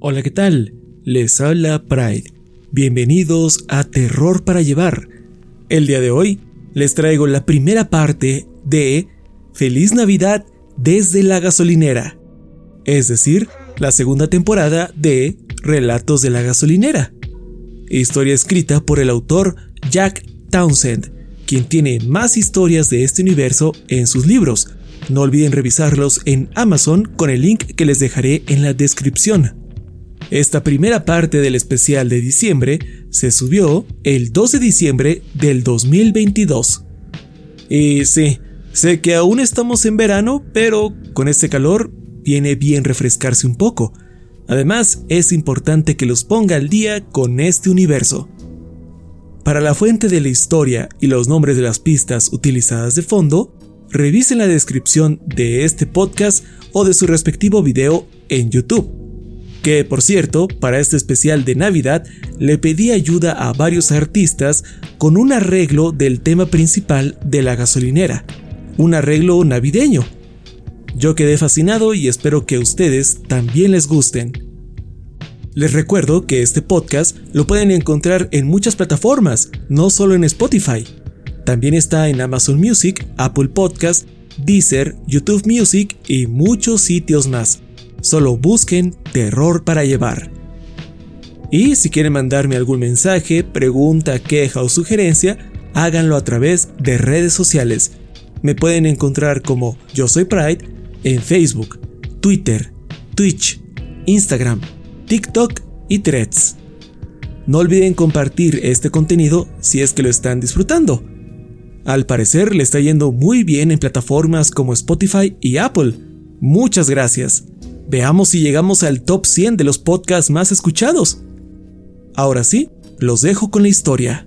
Hola, ¿qué tal? Les habla Pride. Bienvenidos a Terror para Llevar. El día de hoy les traigo la primera parte de Feliz Navidad desde la gasolinera, es decir, la segunda temporada de Relatos de la gasolinera. Historia escrita por el autor Jack Townsend, quien tiene más historias de este universo en sus libros. No olviden revisarlos en Amazon con el link que les dejaré en la descripción. Esta primera parte del especial de diciembre se subió el 2 de diciembre del 2022. Y sí, sé que aún estamos en verano, pero con este calor viene bien refrescarse un poco. Además, es importante que los ponga al día con este universo. Para la fuente de la historia y los nombres de las pistas utilizadas de fondo, revisen la descripción de este podcast o de su respectivo video en YouTube. Que por cierto, para este especial de Navidad le pedí ayuda a varios artistas con un arreglo del tema principal de la gasolinera, un arreglo navideño. Yo quedé fascinado y espero que a ustedes también les gusten. Les recuerdo que este podcast lo pueden encontrar en muchas plataformas, no solo en Spotify. También está en Amazon Music, Apple Podcast, Deezer, YouTube Music y muchos sitios más. Solo busquen Terror para Llevar. Y si quieren mandarme algún mensaje, pregunta, queja o sugerencia, háganlo a través de redes sociales. Me pueden encontrar como Yo Soy Pride en Facebook, Twitter, Twitch, Instagram, TikTok y Threads. No olviden compartir este contenido si es que lo están disfrutando. Al parecer le está yendo muy bien en plataformas como Spotify y Apple. Muchas gracias. Veamos si llegamos al top 100 de los podcasts más escuchados. Ahora sí, los dejo con la historia.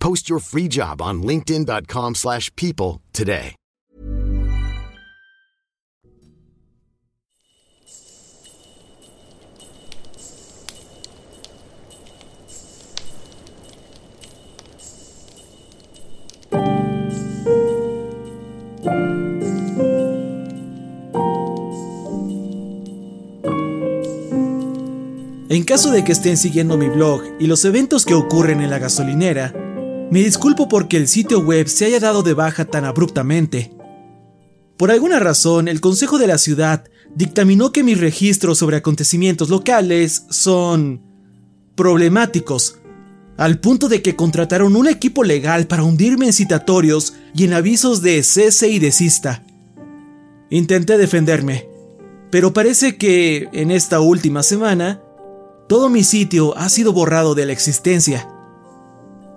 Post your free job on linkedin.com/people slash people today. En caso de que estén siguiendo mi blog y los eventos que ocurren en la gasolinera, me disculpo porque el sitio web se haya dado de baja tan abruptamente. Por alguna razón, el Consejo de la Ciudad dictaminó que mis registros sobre acontecimientos locales son problemáticos, al punto de que contrataron un equipo legal para hundirme en citatorios y en avisos de cese y desista. Intenté defenderme, pero parece que en esta última semana todo mi sitio ha sido borrado de la existencia.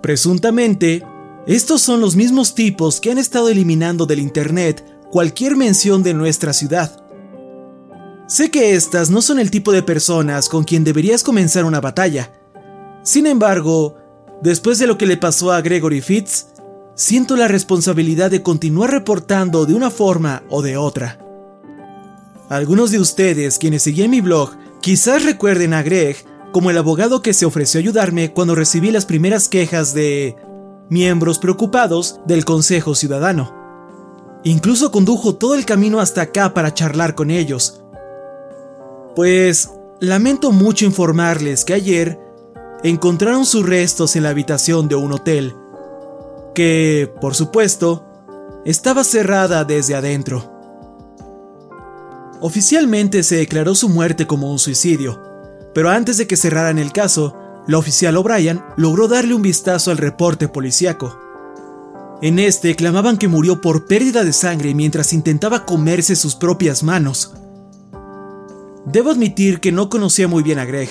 Presuntamente, estos son los mismos tipos que han estado eliminando del Internet cualquier mención de nuestra ciudad. Sé que estas no son el tipo de personas con quien deberías comenzar una batalla. Sin embargo, después de lo que le pasó a Gregory Fitz, siento la responsabilidad de continuar reportando de una forma o de otra. Algunos de ustedes quienes seguían mi blog Quizás recuerden a Greg como el abogado que se ofreció a ayudarme cuando recibí las primeras quejas de miembros preocupados del Consejo Ciudadano. Incluso condujo todo el camino hasta acá para charlar con ellos. Pues lamento mucho informarles que ayer encontraron sus restos en la habitación de un hotel, que, por supuesto, estaba cerrada desde adentro. Oficialmente se declaró su muerte como un suicidio, pero antes de que cerraran el caso, la oficial O'Brien logró darle un vistazo al reporte policíaco. En este clamaban que murió por pérdida de sangre mientras intentaba comerse sus propias manos. Debo admitir que no conocía muy bien a Greg,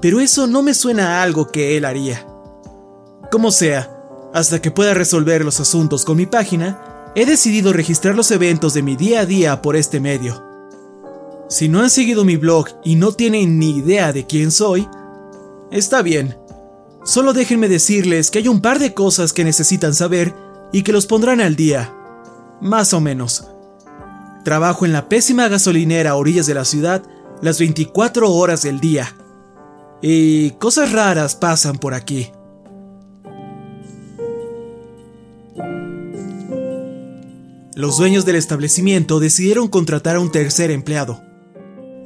pero eso no me suena a algo que él haría. Como sea, hasta que pueda resolver los asuntos con mi página, he decidido registrar los eventos de mi día a día por este medio. Si no han seguido mi blog y no tienen ni idea de quién soy, está bien. Solo déjenme decirles que hay un par de cosas que necesitan saber y que los pondrán al día. Más o menos. Trabajo en la pésima gasolinera a orillas de la ciudad las 24 horas del día. Y cosas raras pasan por aquí. Los dueños del establecimiento decidieron contratar a un tercer empleado.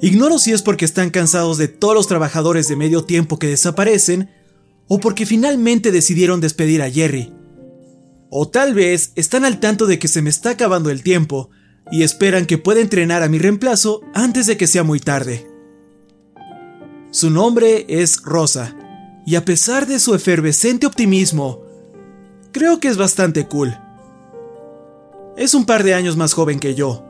Ignoro si es porque están cansados de todos los trabajadores de medio tiempo que desaparecen o porque finalmente decidieron despedir a Jerry. O tal vez están al tanto de que se me está acabando el tiempo y esperan que pueda entrenar a mi reemplazo antes de que sea muy tarde. Su nombre es Rosa, y a pesar de su efervescente optimismo, creo que es bastante cool. Es un par de años más joven que yo,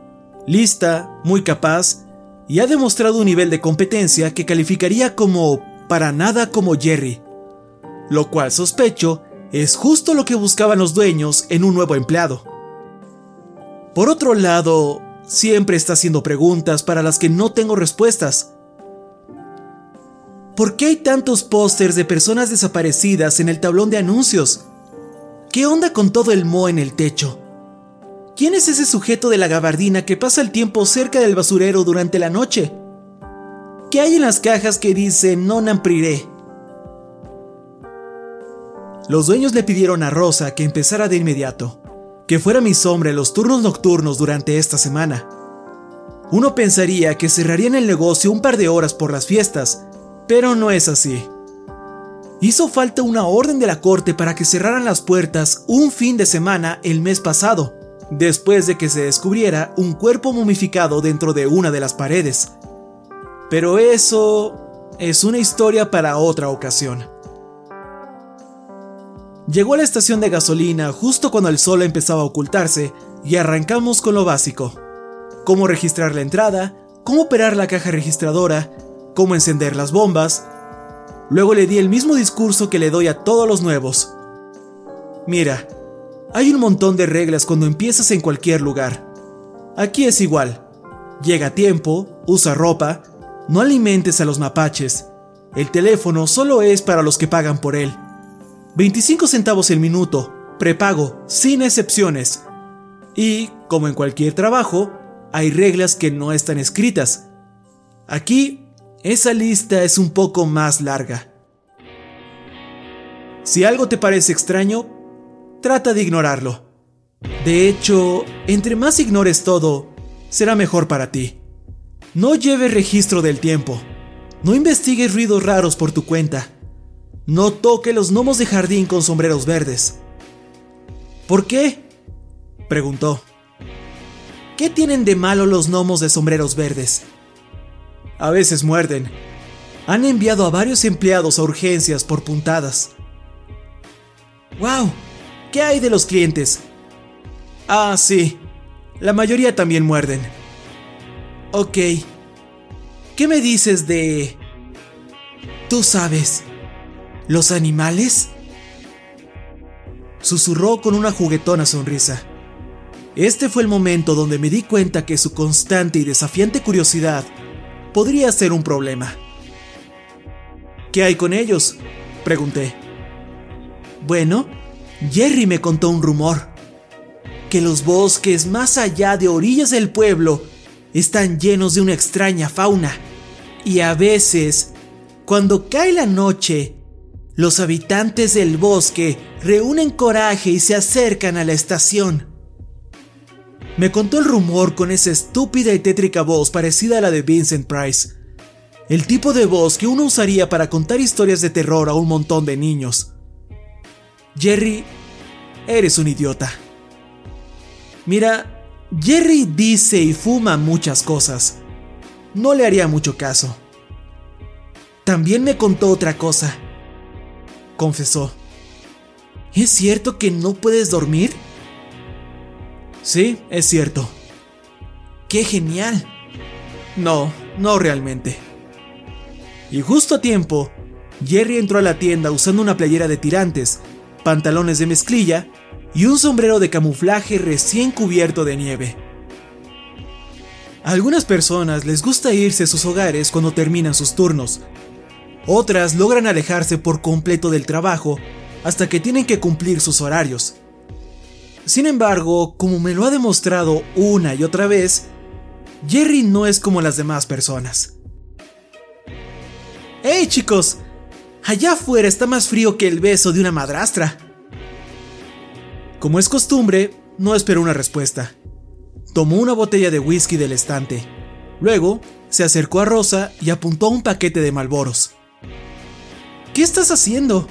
lista, muy capaz y ha demostrado un nivel de competencia que calificaría como para nada como Jerry, lo cual sospecho es justo lo que buscaban los dueños en un nuevo empleado. Por otro lado, siempre está haciendo preguntas para las que no tengo respuestas. ¿Por qué hay tantos pósters de personas desaparecidas en el tablón de anuncios? ¿Qué onda con todo el mo en el techo? ¿Quién es ese sujeto de la gabardina que pasa el tiempo cerca del basurero durante la noche? ¿Qué hay en las cajas que dice non ampriré? Los dueños le pidieron a Rosa que empezara de inmediato, que fuera mi sombra en los turnos nocturnos durante esta semana. Uno pensaría que cerrarían el negocio un par de horas por las fiestas, pero no es así. Hizo falta una orden de la corte para que cerraran las puertas un fin de semana el mes pasado, después de que se descubriera un cuerpo momificado dentro de una de las paredes. Pero eso es una historia para otra ocasión. Llegó a la estación de gasolina justo cuando el sol empezaba a ocultarse y arrancamos con lo básico. Cómo registrar la entrada, cómo operar la caja registradora, cómo encender las bombas. Luego le di el mismo discurso que le doy a todos los nuevos. Mira, Hay un montón de reglas cuando empiezas en cualquier lugar. Aquí es igual. Llega a tiempo, usa ropa, no alimentes a los mapaches. El teléfono solo es para los que pagan por él. 25 centavos el minuto, prepago, sin excepciones. Y, como en cualquier trabajo, hay reglas que no están escritas. Aquí, esa lista es un poco más larga. Si algo te parece extraño, trata de ignorarlo. De hecho, entre más ignores todo, será mejor para ti. No lleves registro del tiempo. No investigues ruidos raros por tu cuenta. No toque los gnomos de jardín con sombreros verdes. ¿Por qué? preguntó. ¿Qué tienen de malo los gnomos de sombreros verdes? A veces muerden. Han enviado a varios empleados a urgencias por puntadas. ¡Wow! ¿Qué hay de los clientes? Ah, sí. La mayoría también muerden. Ok. ¿Qué me dices de... Tú sabes. ¿Los animales? Susurró con una juguetona sonrisa. Este fue el momento donde me di cuenta que su constante y desafiante curiosidad podría ser un problema. ¿Qué hay con ellos? Pregunté. Bueno, Jerry me contó un rumor. Que los bosques más allá de orillas del pueblo están llenos de una extraña fauna. Y a veces, cuando cae la noche, los habitantes del bosque reúnen coraje y se acercan a la estación. Me contó el rumor con esa estúpida y tétrica voz parecida a la de Vincent Price. El tipo de voz que uno usaría para contar historias de terror a un montón de niños. Jerry, eres un idiota. Mira, Jerry dice y fuma muchas cosas. No le haría mucho caso. También me contó otra cosa. Confesó. ¿Es cierto que no puedes dormir? Sí, es cierto. ¡Qué genial! No, no realmente. Y justo a tiempo, Jerry entró a la tienda usando una playera de tirantes pantalones de mezclilla y un sombrero de camuflaje recién cubierto de nieve. A algunas personas les gusta irse a sus hogares cuando terminan sus turnos. Otras logran alejarse por completo del trabajo hasta que tienen que cumplir sus horarios. Sin embargo, como me lo ha demostrado una y otra vez, Jerry no es como las demás personas. ¡Hey chicos! Allá afuera está más frío que el beso de una madrastra. Como es costumbre, no esperó una respuesta. Tomó una botella de whisky del estante. Luego, se acercó a Rosa y apuntó un paquete de malboros. ¿Qué estás haciendo?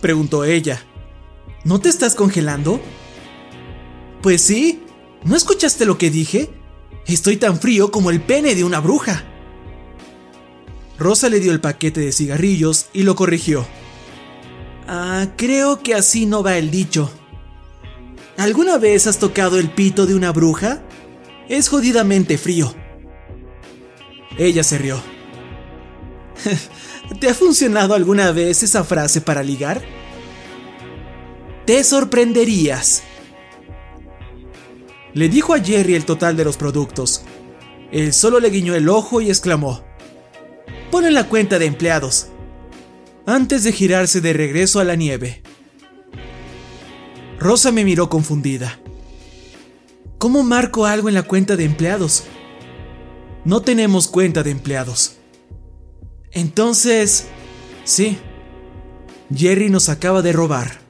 preguntó ella. ¿No te estás congelando? Pues sí. ¿No escuchaste lo que dije? Estoy tan frío como el pene de una bruja. Rosa le dio el paquete de cigarrillos y lo corrigió. Ah, creo que así no va el dicho. ¿Alguna vez has tocado el pito de una bruja? Es jodidamente frío. Ella se rió. ¿Te ha funcionado alguna vez esa frase para ligar? Te sorprenderías. Le dijo a Jerry el total de los productos. Él solo le guiñó el ojo y exclamó pone la cuenta de empleados, antes de girarse de regreso a la nieve. Rosa me miró confundida. ¿Cómo marco algo en la cuenta de empleados? No tenemos cuenta de empleados. Entonces, sí, Jerry nos acaba de robar.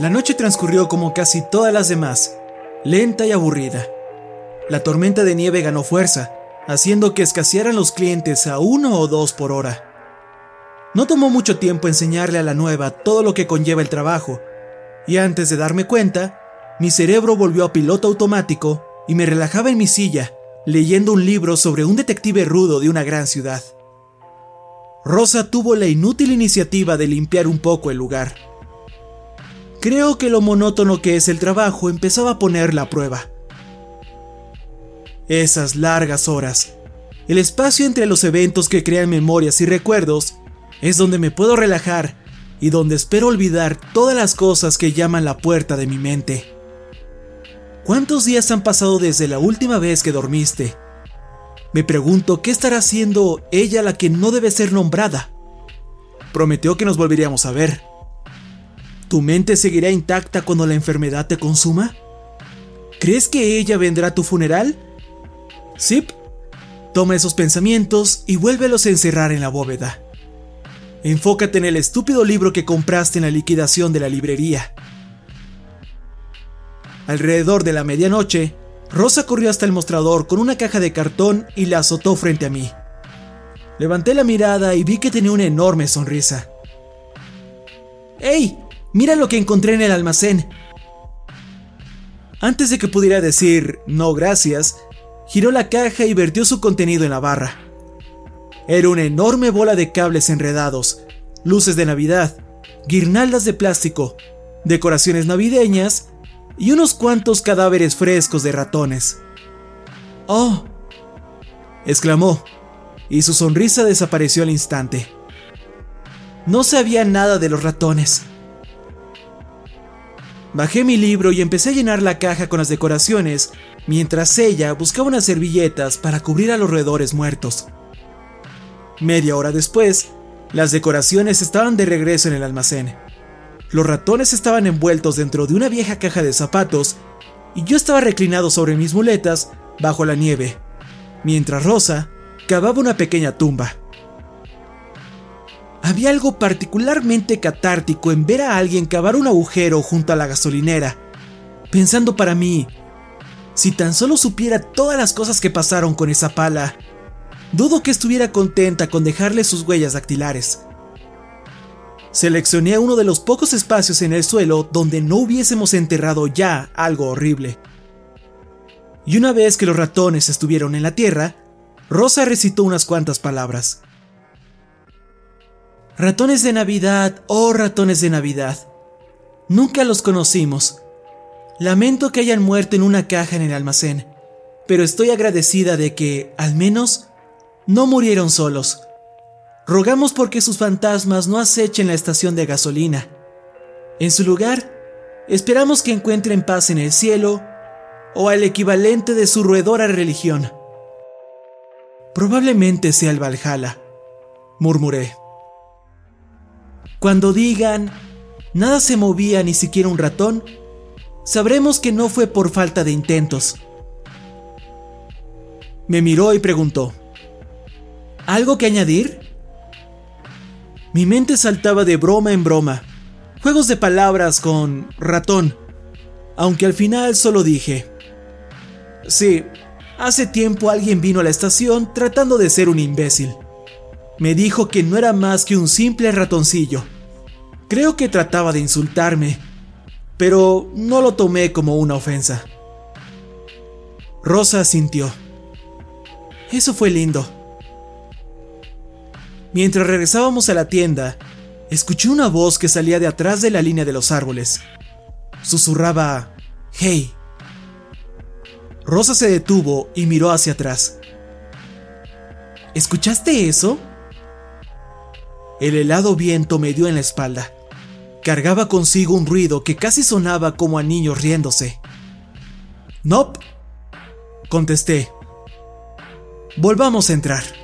La noche transcurrió como casi todas las demás, lenta y aburrida. La tormenta de nieve ganó fuerza, haciendo que escasearan los clientes a uno o dos por hora. No tomó mucho tiempo enseñarle a la nueva todo lo que conlleva el trabajo, y antes de darme cuenta, mi cerebro volvió a piloto automático y me relajaba en mi silla, leyendo un libro sobre un detective rudo de una gran ciudad. Rosa tuvo la inútil iniciativa de limpiar un poco el lugar. Creo que lo monótono que es el trabajo empezaba a poner la prueba. Esas largas horas, el espacio entre los eventos que crean memorias y recuerdos, es donde me puedo relajar y donde espero olvidar todas las cosas que llaman la puerta de mi mente. ¿Cuántos días han pasado desde la última vez que dormiste? Me pregunto qué estará haciendo ella la que no debe ser nombrada. Prometió que nos volveríamos a ver. ¿Tu mente seguirá intacta cuando la enfermedad te consuma? ¿Crees que ella vendrá a tu funeral? Zip, toma esos pensamientos y vuélvelos a encerrar en la bóveda. Enfócate en el estúpido libro que compraste en la liquidación de la librería. Alrededor de la medianoche, Rosa corrió hasta el mostrador con una caja de cartón y la azotó frente a mí. Levanté la mirada y vi que tenía una enorme sonrisa. ¡Ey! Mira lo que encontré en el almacén. Antes de que pudiera decir no gracias, giró la caja y vertió su contenido en la barra. Era una enorme bola de cables enredados, luces de Navidad, guirnaldas de plástico, decoraciones navideñas y unos cuantos cadáveres frescos de ratones. ¡Oh! exclamó, y su sonrisa desapareció al instante. No sabía nada de los ratones. Bajé mi libro y empecé a llenar la caja con las decoraciones, mientras ella buscaba unas servilletas para cubrir a los roedores muertos. Media hora después, las decoraciones estaban de regreso en el almacén. Los ratones estaban envueltos dentro de una vieja caja de zapatos y yo estaba reclinado sobre mis muletas bajo la nieve, mientras Rosa cavaba una pequeña tumba. Había algo particularmente catártico en ver a alguien cavar un agujero junto a la gasolinera, pensando para mí, si tan solo supiera todas las cosas que pasaron con esa pala, dudo que estuviera contenta con dejarle sus huellas dactilares. Seleccioné uno de los pocos espacios en el suelo donde no hubiésemos enterrado ya algo horrible. Y una vez que los ratones estuvieron en la tierra, Rosa recitó unas cuantas palabras. Ratones de Navidad, oh ratones de Navidad. Nunca los conocimos. Lamento que hayan muerto en una caja en el almacén, pero estoy agradecida de que, al menos, no murieron solos. Rogamos porque sus fantasmas no acechen la estación de gasolina. En su lugar, esperamos que encuentren paz en el cielo o al equivalente de su roedora religión. Probablemente sea el Valhalla, murmuré. Cuando digan, nada se movía ni siquiera un ratón, sabremos que no fue por falta de intentos. Me miró y preguntó, ¿algo que añadir? Mi mente saltaba de broma en broma, juegos de palabras con ratón, aunque al final solo dije, sí, hace tiempo alguien vino a la estación tratando de ser un imbécil. Me dijo que no era más que un simple ratoncillo Creo que trataba de insultarme, pero no lo tomé como una ofensa. Rosa sintió. Eso fue lindo. Mientras regresábamos a la tienda, escuché una voz que salía de atrás de la línea de los árboles. Susurraba, Hey. Rosa se detuvo y miró hacia atrás. ¿Escuchaste eso? El helado viento me dio en la espalda cargaba consigo un ruido que casi sonaba como a niños riéndose. Nope, contesté. Volvamos a entrar.